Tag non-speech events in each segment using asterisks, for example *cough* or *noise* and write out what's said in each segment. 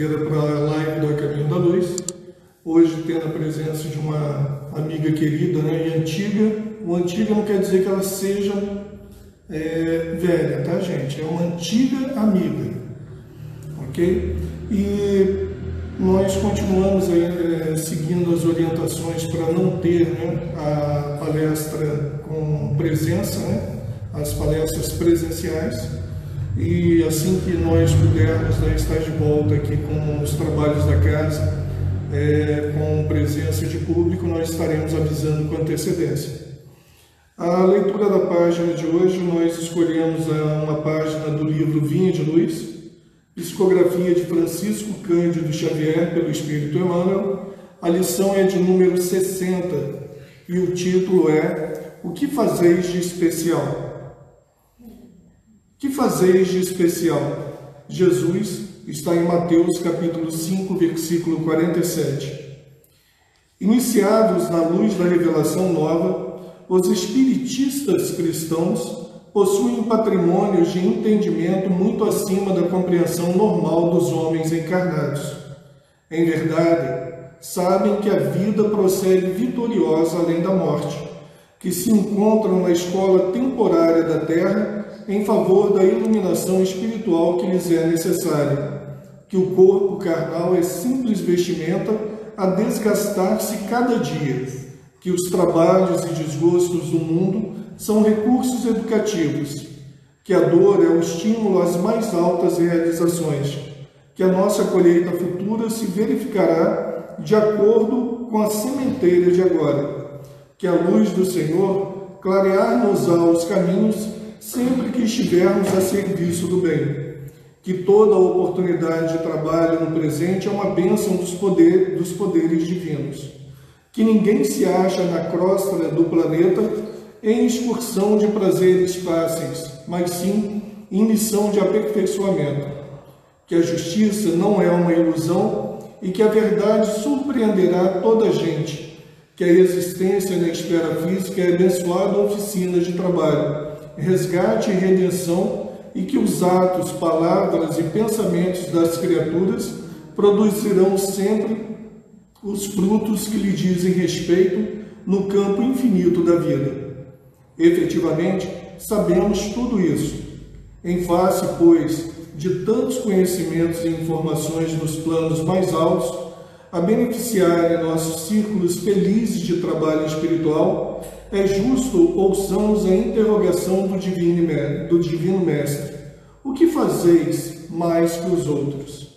sexta-feira para a live do Caminho da Luz. Hoje tendo a presença de uma amiga querida né, e antiga. O antiga não quer dizer que ela seja é, velha, tá gente? É uma antiga amiga, ok? E nós continuamos aí, é, seguindo as orientações para não ter né, a palestra com presença, né, as palestras presenciais. E assim que nós pudermos né, estar de volta aqui com os trabalhos da casa, é, com presença de público, nós estaremos avisando com antecedência. A leitura da página de hoje, nós escolhemos uma página do livro Vinha de Luz, Psicografia de Francisco Cândido Xavier pelo Espírito Emmanuel. A lição é de número 60 e o título é O que fazeis de especial? Que fazeis de especial? Jesus está em Mateus capítulo 5, versículo 47. Iniciados na luz da revelação nova, os espiritistas cristãos possuem patrimônios de entendimento muito acima da compreensão normal dos homens encarnados. Em verdade, sabem que a vida prossegue vitoriosa além da morte, que se encontram na escola temporária da terra em favor da iluminação espiritual que lhes é necessária, que o corpo carnal é simples vestimenta a desgastar-se cada dia, que os trabalhos e desgostos do mundo são recursos educativos, que a dor é o estímulo às mais altas realizações, que a nossa colheita futura se verificará de acordo com a sementeira de agora, que a luz do Senhor clarear-nos-á os caminhos sempre que estivermos a serviço do bem, que toda oportunidade de trabalho no presente é uma bênção dos, poder, dos poderes divinos, que ninguém se acha na crosta do planeta em excursão de prazeres fáceis, mas sim em missão de aperfeiçoamento. Que a justiça não é uma ilusão e que a verdade surpreenderá toda a gente. Que a existência na esfera física é abençoada oficina de trabalho, resgate e redenção e que os atos, palavras e pensamentos das criaturas produzirão sempre os frutos que lhe dizem respeito no campo infinito da vida. Efetivamente, sabemos tudo isso. Em face, pois, de tantos conhecimentos e informações nos planos mais altos, a beneficiarem nossos círculos felizes de trabalho espiritual, é justo ouçamos a interrogação do Divino, do Divino Mestre. O que fazeis mais que os outros?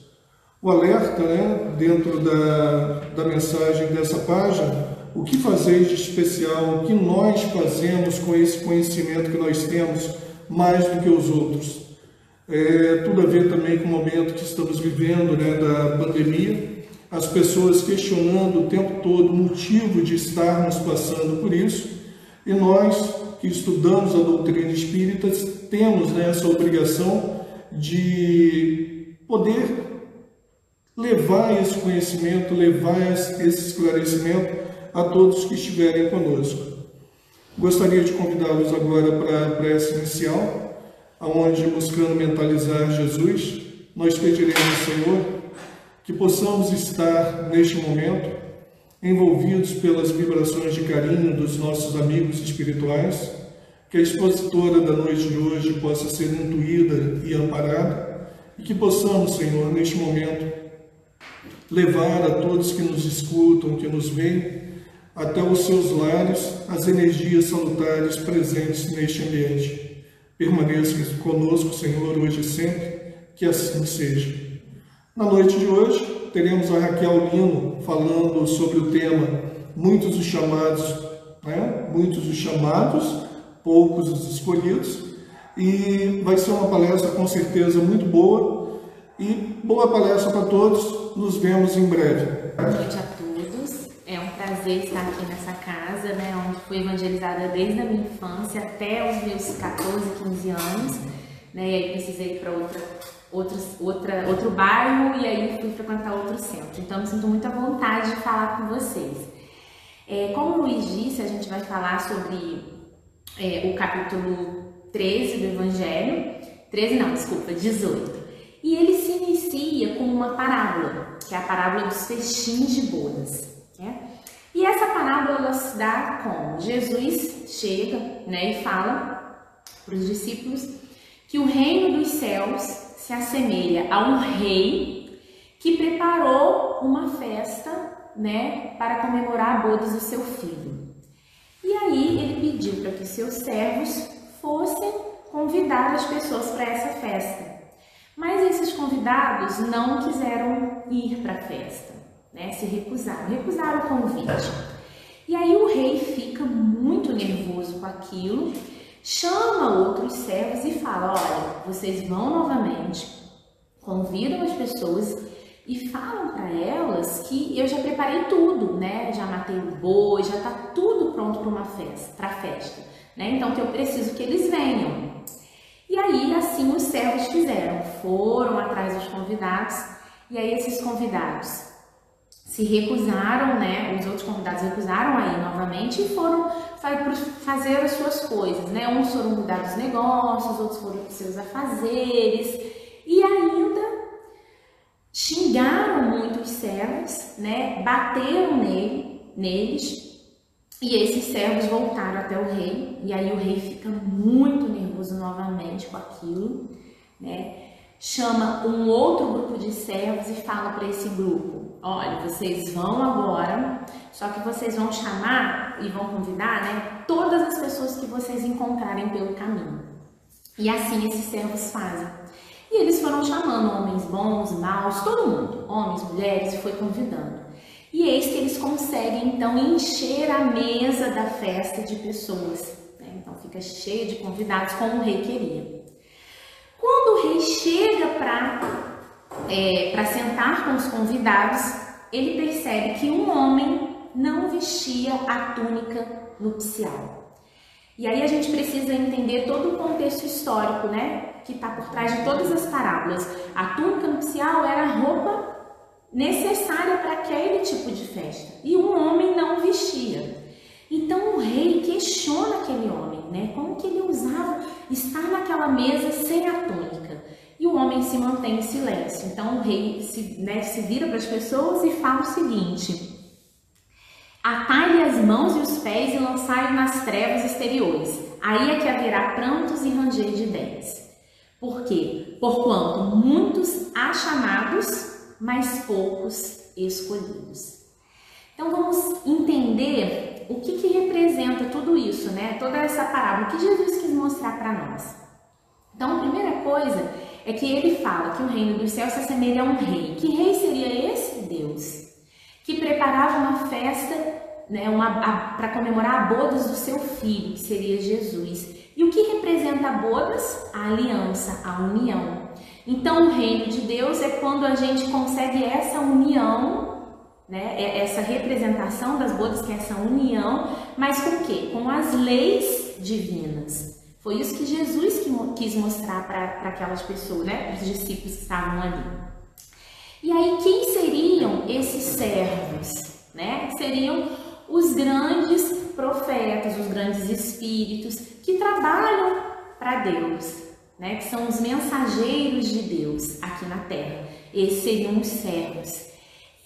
O alerta, né, dentro da, da mensagem dessa página, o que fazeis de especial, o que nós fazemos com esse conhecimento que nós temos mais do que os outros. É, tudo a ver também com o momento que estamos vivendo, né, da pandemia, as pessoas questionando o tempo todo o motivo de estarmos passando por isso, e nós que estudamos a doutrina espírita temos né, essa obrigação de poder levar esse conhecimento, levar esse esclarecimento a todos que estiverem conosco. Gostaria de convidá-los agora para a prece inicial, aonde buscando mentalizar Jesus, nós pediremos, Senhor, que possamos estar neste momento envolvidos pelas vibrações de carinho dos nossos amigos espirituais, que a expositora da noite de hoje possa ser intuída e amparada, e que possamos, Senhor, neste momento, levar a todos que nos escutam, que nos veem, até os seus lares as energias salutares presentes neste ambiente. Permaneça conosco, Senhor, hoje e sempre, que assim seja. Na noite de hoje, teremos a Raquel Lino falando sobre o tema Muitos os chamados, né? Muitos os chamados, poucos os escolhidos. E vai ser uma palestra com certeza muito boa. E boa palestra para todos. Nos vemos em breve. Boa noite a prazer estar aqui nessa casa, né, onde fui evangelizada desde a minha infância até os meus 14, 15 anos, né, e aí precisei ir para outra, outra, outra, outro bairro e aí fui frequentar outro centro. Então, me sinto muito vontade de falar com vocês. É, como o Luiz disse, a gente vai falar sobre é, o capítulo 13 do Evangelho. 13 não, desculpa, 18. E ele se inicia com uma parábola, que é a parábola dos festins de bodas. Né? E essa parábola ela se dá como Jesus chega né, e fala para os discípulos que o reino dos céus se assemelha a um rei que preparou uma festa né, para comemorar a bodas do seu filho. E aí ele pediu para que seus servos fossem convidar as pessoas para essa festa. Mas esses convidados não quiseram ir para a festa, né? Se recusaram, recusaram o convite. E aí o rei fica muito nervoso com aquilo, chama outros servos e fala: Olha, vocês vão novamente, convidam as pessoas e falam para elas que eu já preparei tudo, né? Já matei o boi, já está tudo pronto para uma festa, para festa, né? Então que eu preciso que eles venham. E aí, assim, os servos fizeram, foram atrás dos convidados, e aí esses convidados se recusaram, né? Os outros convidados recusaram aí novamente e foram fazer as suas coisas, né? Uns foram cuidar dos negócios, outros foram para seus afazeres, e ainda xingaram muito os servos, né? Bateram nele, neles, e esses servos voltaram até o rei, e aí o rei fica muito nervoso novamente com aquilo, né? Chama um outro grupo de servos e fala para esse grupo: olha, vocês vão agora, só que vocês vão chamar e vão convidar, né? Todas as pessoas que vocês encontrarem pelo caminho. E assim esses servos fazem. E eles foram chamando homens bons, maus, todo mundo, homens, mulheres, foi convidando. E eis que eles conseguem então encher a mesa da festa de pessoas. Né? Então fica cheio de convidados, como o rei queria. Quando o rei chega para é, sentar com os convidados, ele percebe que um homem não vestia a túnica nupcial. E aí a gente precisa entender todo o contexto histórico, né, que está por trás de todas as parábolas. A túnica nupcial era a roupa necessária para aquele tipo de festa. E um homem não vestia. Então o rei questiona aquele homem, né? Como que ele usava estar naquela mesa sem a túnica? E o homem se mantém em silêncio. Então o rei se, né, se vira para as pessoas e fala o seguinte: Atai-lhe as mãos e os pés e lançai-o nas trevas exteriores. Aí é que haverá prantos e ranger de dentes. Por quê? Porquanto muitos há chamados, mas poucos escolhidos. Então vamos entender o que, que representa tudo isso, né? Toda essa parábola, o que Jesus quis mostrar para nós. Então, a primeira coisa é que ele fala que o reino dos céus se assemelha a um rei. Que rei seria esse? Deus. Que preparava uma festa né, para comemorar a bodas do seu filho, que seria Jesus. E o que representa a bodas? A aliança, a união. Então, o reino de Deus é quando a gente consegue essa união, né? É essa representação das bodas, que é essa união, mas com o quê? Com as leis divinas. Foi isso que Jesus quis mostrar para aquelas pessoas, né? Os discípulos que estavam ali. E aí, quem seriam esses servos? Né? Seriam os grandes profetas, os grandes espíritos que trabalham para Deus, né, que são os mensageiros de Deus aqui na terra. Esses seriam os servos.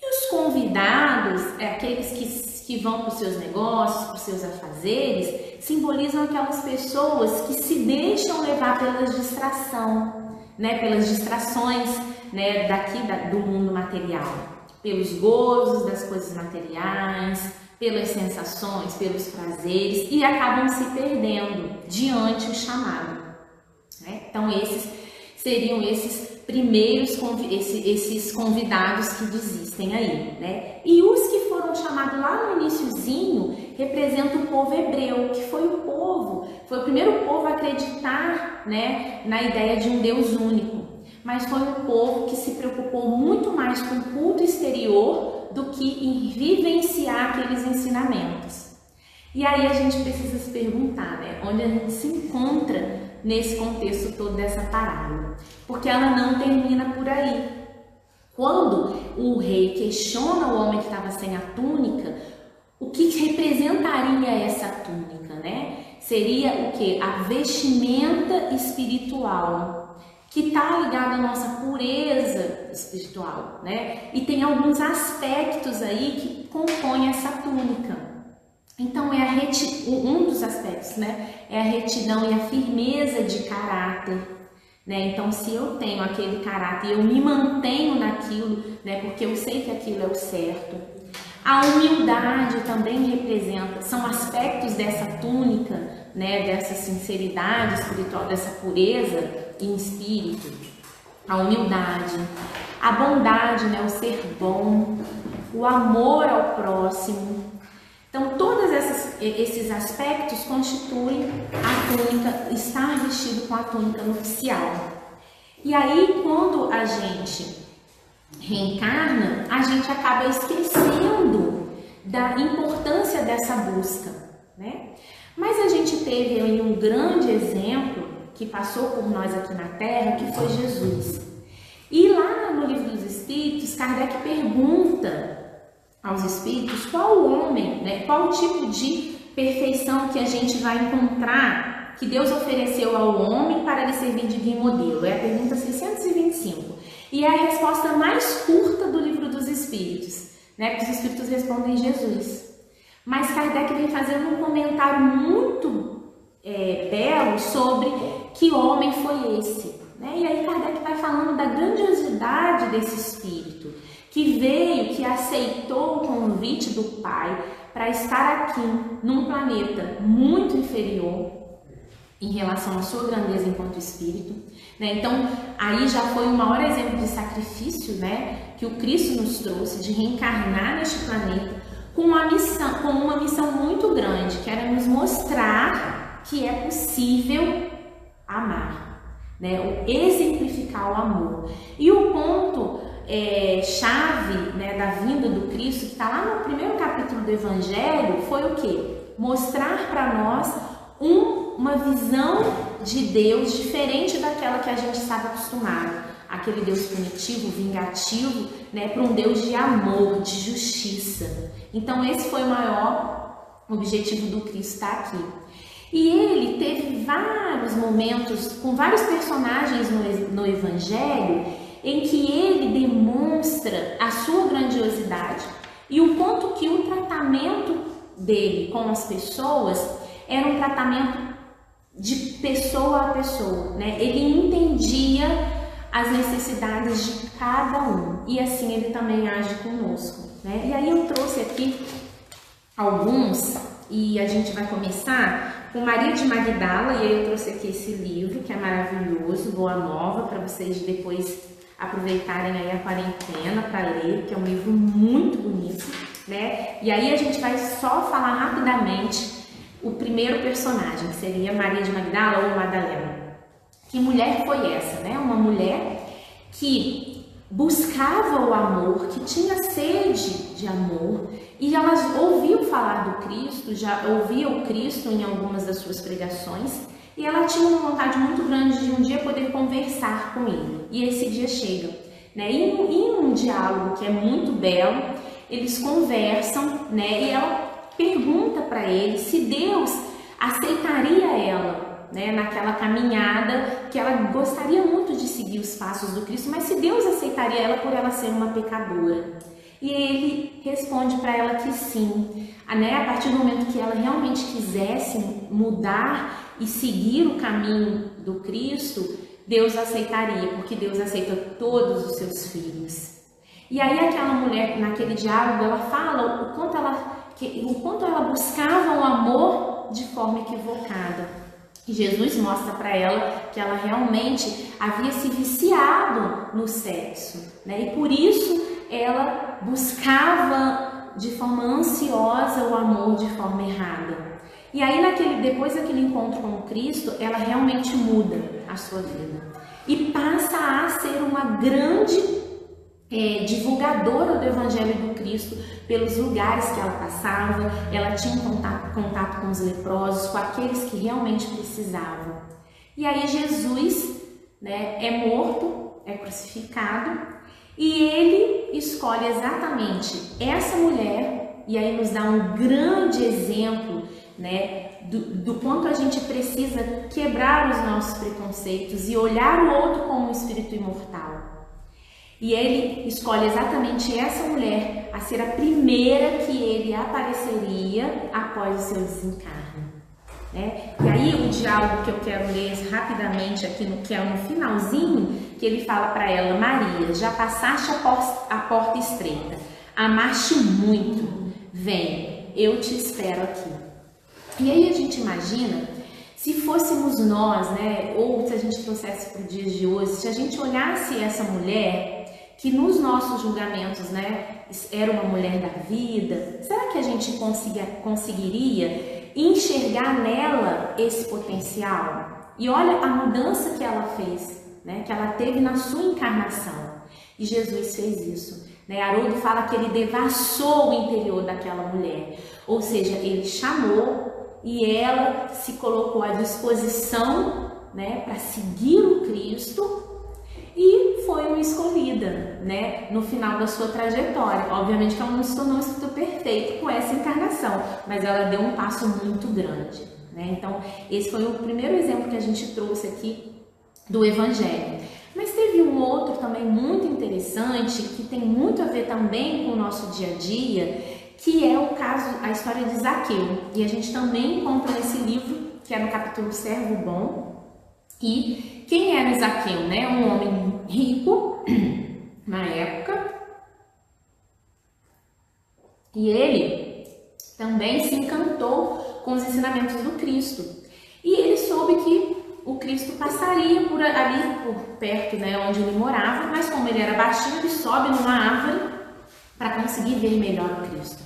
E os convidados, é aqueles que, que vão para os seus negócios, para os seus afazeres, simbolizam aquelas pessoas que se deixam levar pela distração, né, pelas distrações né, daqui da, do mundo material, pelos gozos das coisas materiais, pelas sensações, pelos prazeres e acabam se perdendo diante o chamado. Né? Então, esses seriam esses primeiros esses convidados que desistem aí, né? E os que foram chamados lá no iníciozinho representam o povo hebreu, que foi o povo, foi o primeiro povo a acreditar, né, na ideia de um Deus único. Mas foi um povo que se preocupou muito mais com o culto exterior do que em vivenciar aqueles ensinamentos. E aí a gente precisa se perguntar, né, onde a gente se encontra nesse contexto todo dessa parábola, porque ela não termina por aí. Quando o rei questiona o homem que estava sem a túnica, o que representaria essa túnica, né? Seria o que? A vestimenta espiritual. que está ligado à nossa pureza espiritual, né? E tem alguns aspectos aí que compõem essa túnica. Então é reti... um dos aspectos, né? É a retidão e a firmeza de caráter. Né? Então, se eu tenho aquele caráter eu me mantenho naquilo, né? porque eu sei que aquilo é o certo. A humildade também representa, são aspectos dessa túnica, né? dessa sinceridade espiritual, dessa pureza em espírito. A humildade, a bondade, né? o ser bom, o amor ao próximo, então, todos esses aspectos constituem a túnica, estar vestido com a túnica nupcial. E aí, quando a gente reencarna, a gente acaba esquecendo da importância dessa busca, né? Mas a gente teve aí um grande exemplo que passou por nós aqui na Terra, que foi Jesus. E lá no livro dos Espíritos, Kardec pergunta aos espíritos qual o homem, né, qual tipo de perfeição que a gente vai encontrar que Deus ofereceu ao homem para lhe servir de guia modelo. É a pergunta 625. E é a resposta mais curta do livro dos espíritos, né? Porque os espíritos respondem Jesus. Mas Kardec vem fazendo um comentário muito é, belo sobre que homem foi esse. Né? E aí Kardec vai falando da grandiosidade desse espírito que veio, que aceitou o convite do Pai para estar aqui num planeta muito inferior em relação à sua grandeza enquanto espírito. Né? Então, aí já foi o maior exemplo de sacrifício né, que o Cristo nos trouxe de reencarnar neste planeta com uma missão, com uma missão muito grande, que era nos mostrar que é possível amar, né? exemplificar o amor. E o ponto é, chave né, da vinda do Cristo, que está lá no primeiro capítulo do Evangelho, foi o que? Mostrar para nós um, uma visão de Deus diferente daquela que a gente estava acostumado. Aquele Deus punitivo, vingativo, né, para um Deus de amor, de justiça. Então, esse foi o maior objetivo do Cristo estar aqui. E ele teve vários momentos com vários personagens no, no Evangelho em que ele demonstra a sua grandiosidade e o ponto que o tratamento dele com as pessoas era um tratamento de pessoa a pessoa, né? Ele entendia as necessidades de cada um e assim ele também age conosco, né? E aí eu trouxe aqui alguns e a gente vai começar com Maria de Magdala e aí eu trouxe aqui esse livro que é maravilhoso, Boa Nova, para vocês depois aproveitarem aí a quarentena para ler, que é um livro muito bonito, né? E aí a gente vai só falar rapidamente o primeiro personagem, que seria Maria de Magdala ou Madalena. Que mulher foi essa, né? Uma mulher que buscava o amor, que tinha sede de amor, e ela ouviu falar do Cristo, já ouvia o Cristo em algumas das suas pregações, e ela tinha uma vontade muito grande de um dia poder conversar com ele. E esse dia chega. Né? E em um diálogo que é muito belo, eles conversam né? e ela pergunta para ele se Deus aceitaria ela né? naquela caminhada que ela gostaria muito de seguir os passos do Cristo, mas se Deus aceitaria ela por ela ser uma pecadora. E ele responde para ela que sim, né? a partir do momento que ela realmente quisesse mudar e seguir o caminho do Cristo, Deus aceitaria, porque Deus aceita todos os seus filhos. E aí aquela mulher, naquele diálogo, ela fala o quanto ela, que, o quanto ela buscava o amor de forma equivocada. E Jesus mostra para ela que ela realmente havia se viciado no sexo, né? E por isso ela buscava de forma ansiosa o amor de forma errada. E aí, naquele, depois daquele encontro com Cristo, ela realmente muda a sua vida e passa a ser uma grande é, divulgadora do Evangelho do Cristo pelos lugares que ela passava. Ela tinha contato, contato com os leprosos, com aqueles que realmente precisavam. E aí, Jesus né, é morto, é crucificado e ele escolhe exatamente essa mulher e aí nos dá um grande exemplo, né, do, do quanto a gente precisa quebrar os nossos preconceitos e olhar o outro como um espírito imortal. E ele escolhe exatamente essa mulher a ser a primeira que ele apareceria após o seu desencarne. Né? E aí o diálogo que eu quero ler rapidamente aqui, no, que é no finalzinho, que ele fala para ela, Maria, já passaste a porta, estreita, amaste muito, vem, eu te espero aqui. E aí a gente imagina, se fôssemos nós, né, ou se a gente trouxesse para os dias de hoje, se a gente olhasse essa mulher, que nos nossos julgamentos, né, era uma mulher da vida, será que a gente conseguiria enxergar nela esse potencial? E olha a mudança que ela fez, né, que ela teve na sua encarnação. E Jesus fez isso. Né? Haroldo fala que ele devassou o interior daquela mulher, ou seja, ele chamou e ela se colocou à disposição né, para seguir o Cristo e foi uma escolhida, né, no final da sua trajetória. Obviamente que ela não se tornou um espírito perfeito com essa encarnação, mas ela deu um passo muito grande, né? Então, esse foi o primeiro exemplo que a gente trouxe aqui do evangelho. Mas teve um outro também muito interessante que tem muito a ver também com o nosso dia a dia, que é o caso, a história de Zaqueu. E a gente também encontra nesse livro, que é no capítulo Servo Bom, e quem era Zaqueu, né? Um homem rico *clears throat* na época. E ele também se encantou com os ensinamentos do Cristo. E ele soube que o Cristo passaria por ali, por perto, né, onde ele morava, mas como ele era baixinho, ele sobe numa árvore para conseguir ver melhor o Cristo.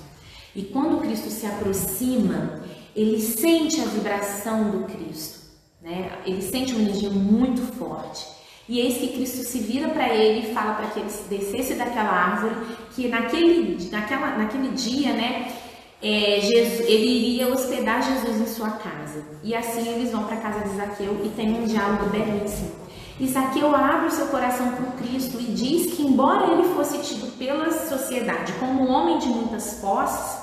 E quando o Cristo se aproxima, ele sente a vibração do Cristo né? Ele sente uma energia muito forte. E eis que Cristo se vira para ele e fala para que ele descesse daquela árvore, que naquele, naquela, naquele dia, né, é, Jesus, ele iria hospedar Jesus em sua casa. E assim eles vão para a casa de Zaqueu e tem um diálogo belíssimo. E Zaqueu abre o seu coração para Cristo e diz que, embora ele fosse tido pela sociedade como um homem de muitas posses,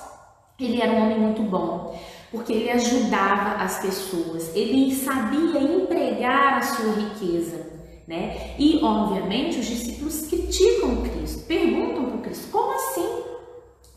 ele era um homem muito bom porque ele ajudava as pessoas, ele sabia empregar a sua riqueza, né? E obviamente os discípulos criticam Cristo, perguntam para Cristo: como assim?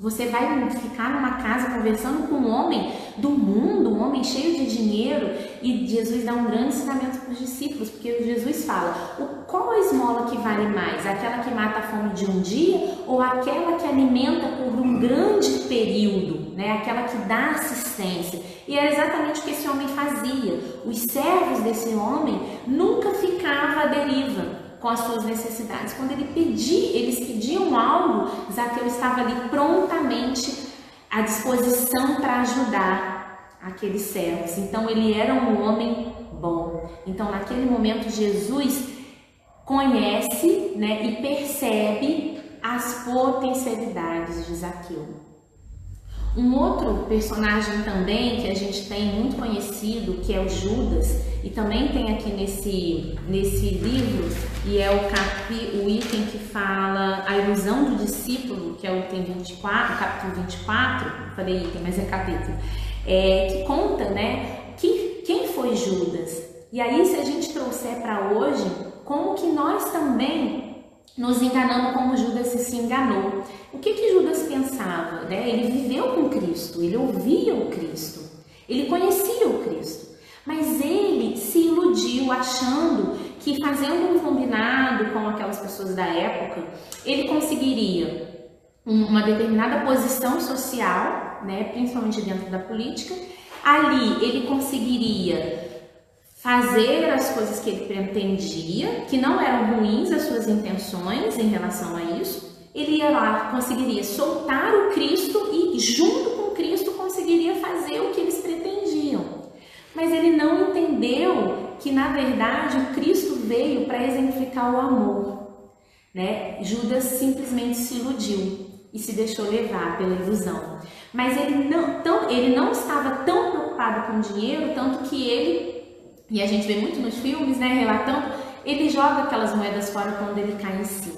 Você vai ficar numa casa conversando com um homem do mundo, um homem cheio de dinheiro, e Jesus dá um grande ensinamento para os discípulos, porque Jesus fala: qual a esmola que vale mais? Aquela que mata a fome de um dia ou aquela que alimenta por um grande período, né? aquela que dá assistência? E era exatamente o que esse homem fazia. Os servos desse homem nunca ficavam à deriva com as suas necessidades. Quando ele pedia, eles pediam algo, Zaqueu estava ali prontamente à disposição para ajudar aqueles servos. Então ele era um homem bom. Então naquele momento Jesus conhece, né, e percebe as potencialidades de Zaqueu. Um outro personagem também que a gente tem muito conhecido, que é o Judas, e também tem aqui nesse, nesse livro, e é o, capi, o item que fala a ilusão do discípulo, que é o item 24, capítulo 24, falei item, mas é capítulo, é, que conta, né, que, quem foi Judas. E aí, se a gente trouxer para hoje, como que nós também nos enganando como Judas se enganou. O que que Judas pensava? Né? Ele viveu com Cristo, ele ouvia o Cristo, ele conhecia o Cristo, mas ele se iludiu achando que fazendo um combinado com aquelas pessoas da época, ele conseguiria uma determinada posição social, né, principalmente dentro da política. Ali ele conseguiria fazer as coisas que ele pretendia, que não eram ruins as suas intenções em relação a isso, ele ia lá, conseguiria soltar o Cristo e, junto com Cristo, conseguiria fazer o que eles pretendiam. Mas ele não entendeu que, na verdade, o Cristo veio para exemplificar o amor. Né? Judas simplesmente se iludiu e se deixou levar pela ilusão. Mas ele não, tão, ele não estava tão preocupado com o dinheiro, tanto que ele e a gente vê muito nos filmes, né, relatando, ele joga aquelas moedas fora quando ele cai em si.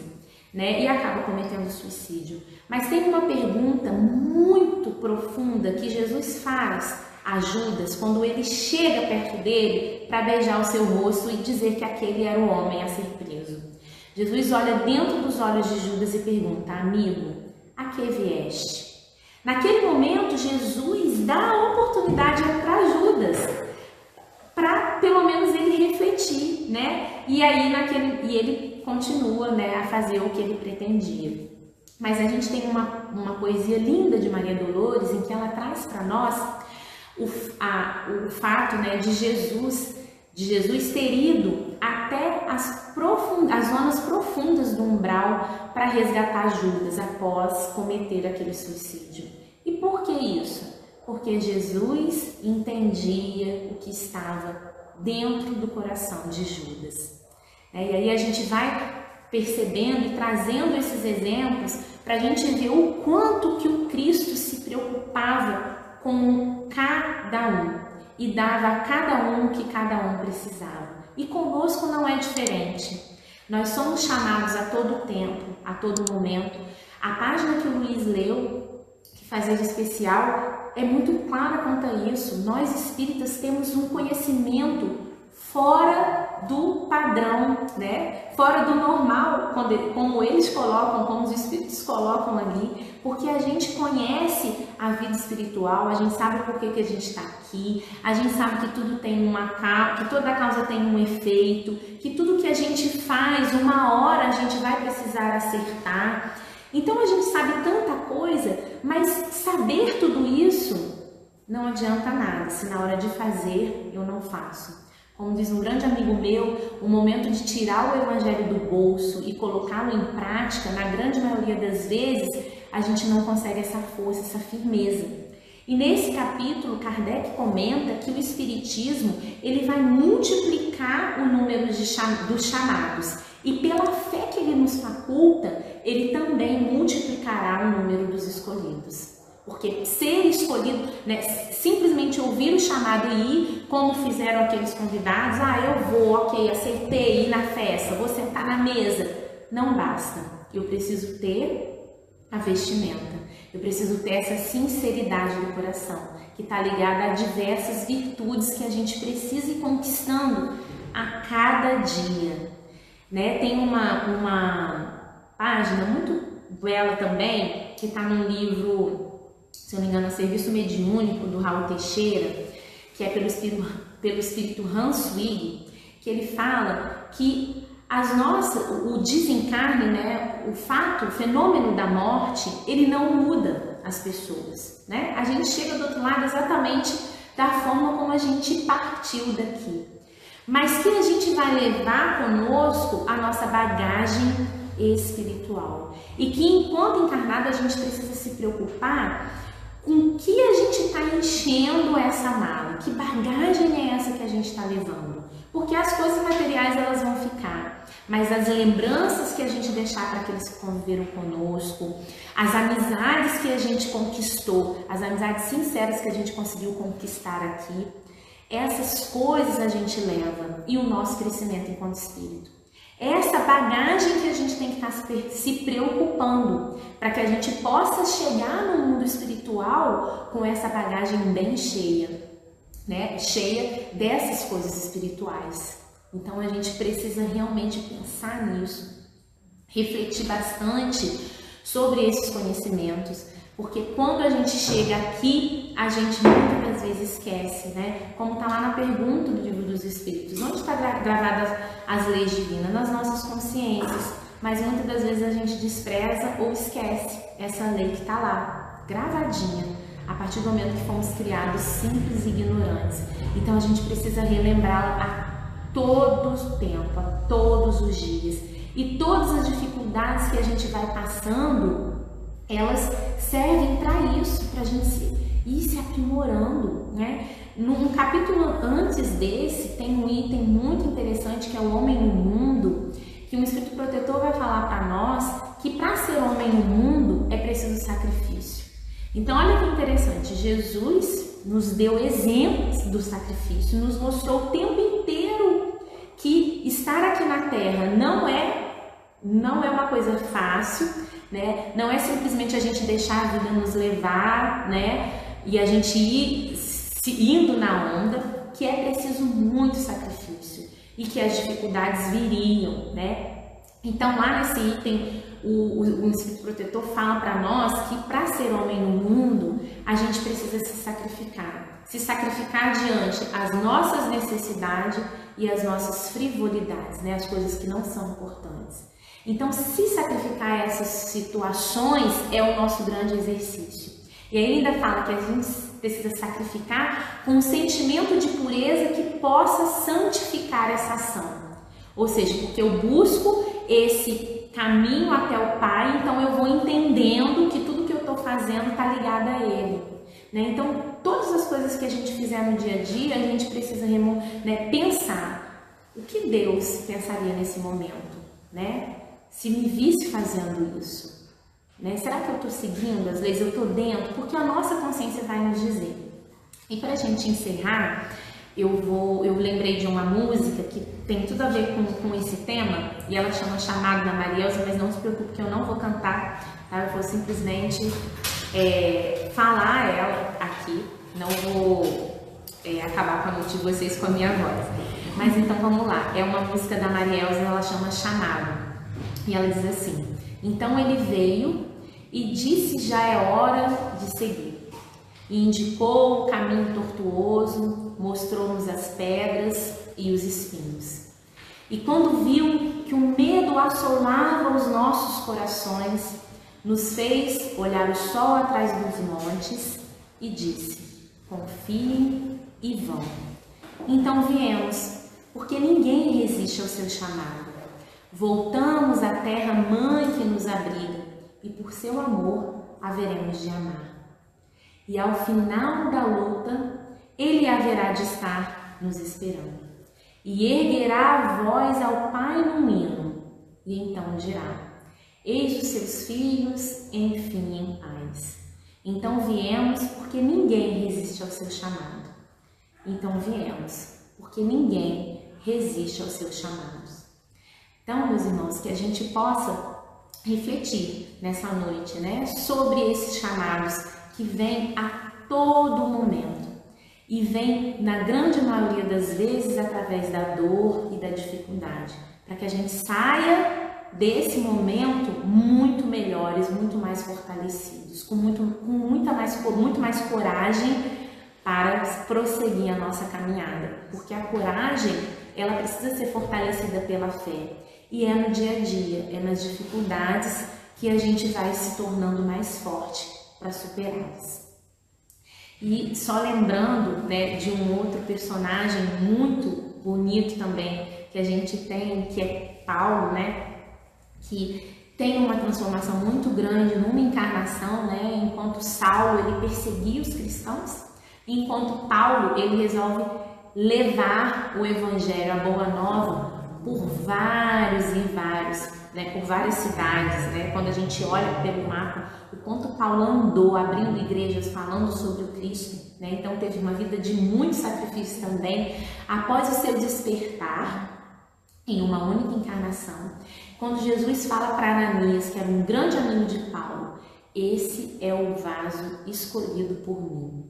né? E acaba cometendo suicídio. Mas tem uma pergunta muito profunda que Jesus faz a Judas quando ele chega perto dele para beijar o seu rosto e dizer que aquele era o homem a ser preso. Jesus olha dentro dos olhos de Judas e pergunta: Amigo, a que vieste? Naquele momento, Jesus dá a oportunidade para Judas, pelo menos ele refletir, né? E aí naquele, e ele continua, né, a fazer o que ele pretendia. Mas a gente tem uma, uma poesia linda de Maria Dolores em que ela traz para nós o, a, o fato, né, de Jesus de Jesus ter ido até as, profund... as zonas profundas do umbral para resgatar Judas após cometer aquele suicídio. E por que isso? Porque Jesus entendia o que estava dentro do coração de Judas. É, e aí a gente vai percebendo e trazendo esses exemplos para a gente ver o quanto que o Cristo se preocupava com cada um e dava a cada um o que cada um precisava. E conosco não é diferente. Nós somos chamados a todo tempo, a todo momento. A página que o Luiz leu, que fazia especial, é muito clara quanto a isso. Nós espíritas temos um conhecimento fora do padrão, né? Fora do normal, quando, como eles colocam, como os espíritos colocam ali, porque a gente conhece a vida espiritual, a gente sabe por que, que a gente está aqui, a gente sabe que tudo tem uma que toda causa tem um efeito, que tudo que a gente faz, uma hora a gente vai precisar acertar. Então a gente sabe tanta coisa, mas saber tudo isso não adianta nada se na hora de fazer eu não faço. Como diz um grande amigo meu, o momento de tirar o evangelho do bolso e colocá-lo em prática, na grande maioria das vezes, a gente não consegue essa força, essa firmeza. E nesse capítulo, Kardec comenta que o Espiritismo ele vai multiplicar o número de cham dos chamados e pela fé que ele nos faculta, ele também multiplicará o número dos escolhidos. Porque ser escolhido, né, simplesmente ouvir o chamado e ir, como fizeram aqueles convidados, ah, eu vou, ok, aceitei ir na festa, vou sentar na mesa, não basta. Eu preciso ter a vestimenta, eu preciso ter essa sinceridade do coração, que está ligada a diversas virtudes que a gente precisa ir conquistando a cada dia. Né? Tem uma, uma página muito bela também, que está num livro se eu não me engano, Serviço Mediúnico do Raul Teixeira, que é pelo espírito, pelo espírito Hans Wig, que ele fala que as nossas, o desencarne, né, o fato, o fenômeno da morte, ele não muda as pessoas, né? A gente chega do outro lado exatamente da forma como a gente partiu daqui. Mas que a gente vai levar conosco a nossa bagagem espiritual. E que enquanto encarnado a gente precisa se preocupar com que a gente está enchendo essa mala, que bagagem é essa que a gente está levando. Porque as coisas materiais elas vão ficar, mas as lembranças que a gente deixar para aqueles que conviveram conosco, as amizades que a gente conquistou, as amizades sinceras que a gente conseguiu conquistar aqui, essas coisas a gente leva e o nosso crescimento enquanto espírito essa bagagem que a gente tem que estar se preocupando para que a gente possa chegar no mundo espiritual com essa bagagem bem cheia, né? Cheia dessas coisas espirituais. Então a gente precisa realmente pensar nisso, refletir bastante sobre esses conhecimentos, porque quando a gente chega aqui, a gente muitas das vezes esquece, né? Como está lá na pergunta do livro dos Espíritos, onde está gravadas as leis divinas? Nas nossas consciências. Mas muitas das vezes a gente despreza ou esquece essa lei que está lá, gravadinha, a partir do momento que fomos criados simples e ignorantes. Então a gente precisa relembrá-la a todo o tempo, a todos os dias. E todas as dificuldades que a gente vai passando, elas servem para isso, para a gente ir se aprimorando, né? Num capítulo antes desse, tem um item muito interessante que é o homem no mundo, que um espírito protetor vai falar para nós que para ser homem no mundo é preciso sacrifício. Então, olha que interessante, Jesus nos deu exemplos do sacrifício, nos mostrou o tempo inteiro estar aqui na terra não é não é uma coisa fácil, né? Não é simplesmente a gente deixar a vida nos levar, né? E a gente ir indo na onda, que é preciso muito sacrifício e que as dificuldades viriam, né? Então lá nesse item o, o, o Espírito Protetor fala para nós que para ser homem no mundo a gente precisa se sacrificar, se sacrificar diante as nossas necessidades e as nossas frivolidades, né? As coisas que não são importantes. Então, se sacrificar essas situações é o nosso grande exercício. E ainda fala que a gente precisa sacrificar com um sentimento de pureza que possa santificar essa ação. Ou seja, porque eu busco esse caminho até o Pai, então eu vou entendendo que tudo que eu estou fazendo está ligado a Ele. Né? Então, todas as coisas que a gente fizer no dia a dia, a gente precisa né, pensar o que Deus pensaria nesse momento, né? Se me visse fazendo isso, né? Será que eu estou seguindo as leis? Eu estou dentro? Porque a nossa consciência vai nos dizer. E para a gente encerrar, eu vou, eu lembrei de uma música que tem tudo a ver com, com esse tema e ela chama Chamado da Marielza, mas não se preocupe que eu não vou cantar, tá? Eu vou simplesmente é, falar ela aqui, não vou é, acabar com a noite de vocês com a minha voz. Mas então vamos lá, é uma música da Marielza, ela chama Chamado e ela diz assim: Então ele veio e disse já é hora de seguir e indicou o caminho tortuoso, mostrou-nos as pedras e os espinhos. E quando viu que o medo assolava os nossos corações, nos fez olhar o sol atrás dos montes e disse: Confiem e vão. Então viemos, porque ninguém resiste ao seu chamado. Voltamos à terra mãe que nos abriga, e por seu amor haveremos de amar e ao final da luta ele haverá de estar nos esperando. E erguerá a voz ao Pai no hino, e então dirá: Eis os seus filhos, enfim, em paz. Então viemos porque ninguém resiste ao seu chamado. Então viemos porque ninguém resiste aos seus chamados. Então, meus irmãos, que a gente possa refletir nessa noite, né, sobre esses chamados que vem a todo momento e vem, na grande maioria das vezes, através da dor e da dificuldade, para que a gente saia desse momento muito melhores, muito mais fortalecidos, com, muito, com muita mais, muito mais coragem para prosseguir a nossa caminhada, porque a coragem ela precisa ser fortalecida pela fé e é no dia a dia, é nas dificuldades que a gente vai se tornando mais forte para superá-las. E só lembrando né, de um outro personagem muito bonito também que a gente tem, que é Paulo, né, que tem uma transformação muito grande numa encarnação, né, enquanto Saulo ele perseguia os cristãos, enquanto Paulo ele resolve levar o evangelho, a boa nova, por vários e vários né, por várias cidades, né, quando a gente olha pelo mapa, o quanto Paulo andou abrindo igrejas falando sobre o Cristo, né, então teve uma vida de muito sacrifício também. Após o seu despertar, em uma única encarnação, quando Jesus fala para Ananias, que era um grande amigo de Paulo, esse é o vaso escolhido por mim.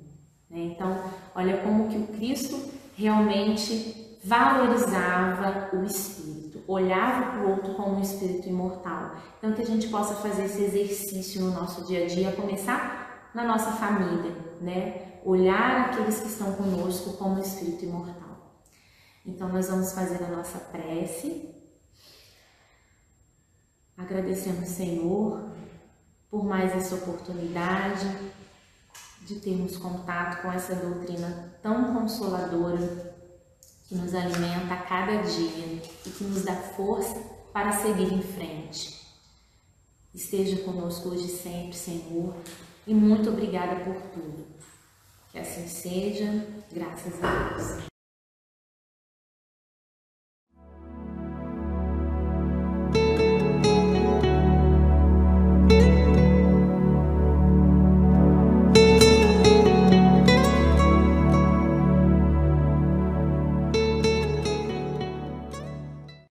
Né? Então, olha como que o Cristo realmente valorizava o Espírito olhava para o outro como um espírito imortal. Então, que a gente possa fazer esse exercício no nosso dia a dia, começar na nossa família, né? Olhar aqueles que estão conosco como um espírito imortal. Então, nós vamos fazer a nossa prece, agradecendo Senhor por mais essa oportunidade de termos contato com essa doutrina tão consoladora que nos alimenta a cada dia e que nos dá força para seguir em frente. Esteja conosco hoje sempre, Senhor, e muito obrigada por tudo. Que assim seja, graças a Deus.